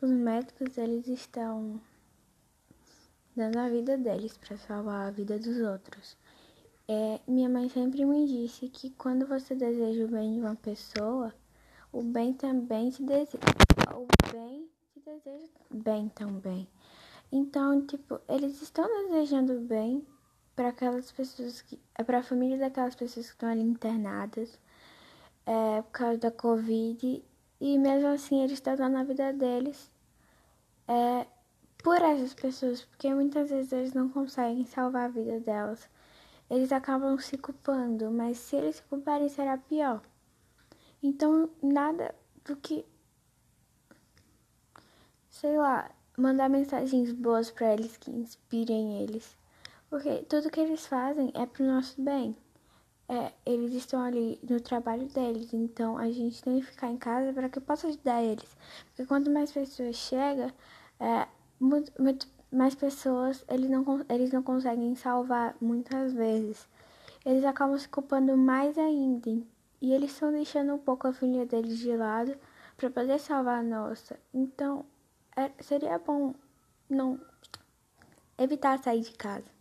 os médicos eles estão dando a vida deles para salvar a vida dos outros. É, minha mãe sempre me disse que quando você deseja o bem de uma pessoa, o bem também te deseja. O bem te deseja bem também. Então, tipo, eles estão desejando bem para aquelas pessoas que. É para a família daquelas pessoas que estão ali internadas é, por causa da Covid. E mesmo assim eles estão dando a vida deles é, por essas pessoas, porque muitas vezes eles não conseguem salvar a vida delas. Eles acabam se culpando, mas se eles se culparem será pior. Então, nada do que, sei lá, mandar mensagens boas para eles que inspirem eles. Porque tudo que eles fazem é pro nosso bem. É, eles estão ali no trabalho deles, então a gente tem que ficar em casa para que eu possa ajudar eles. Porque quanto mais pessoas chegam, é, muito, muito mais pessoas eles não, eles não conseguem salvar muitas vezes. Eles acabam se culpando mais ainda. E eles estão deixando um pouco a família deles de lado para poder salvar a nossa. Então, é, seria bom não evitar sair de casa.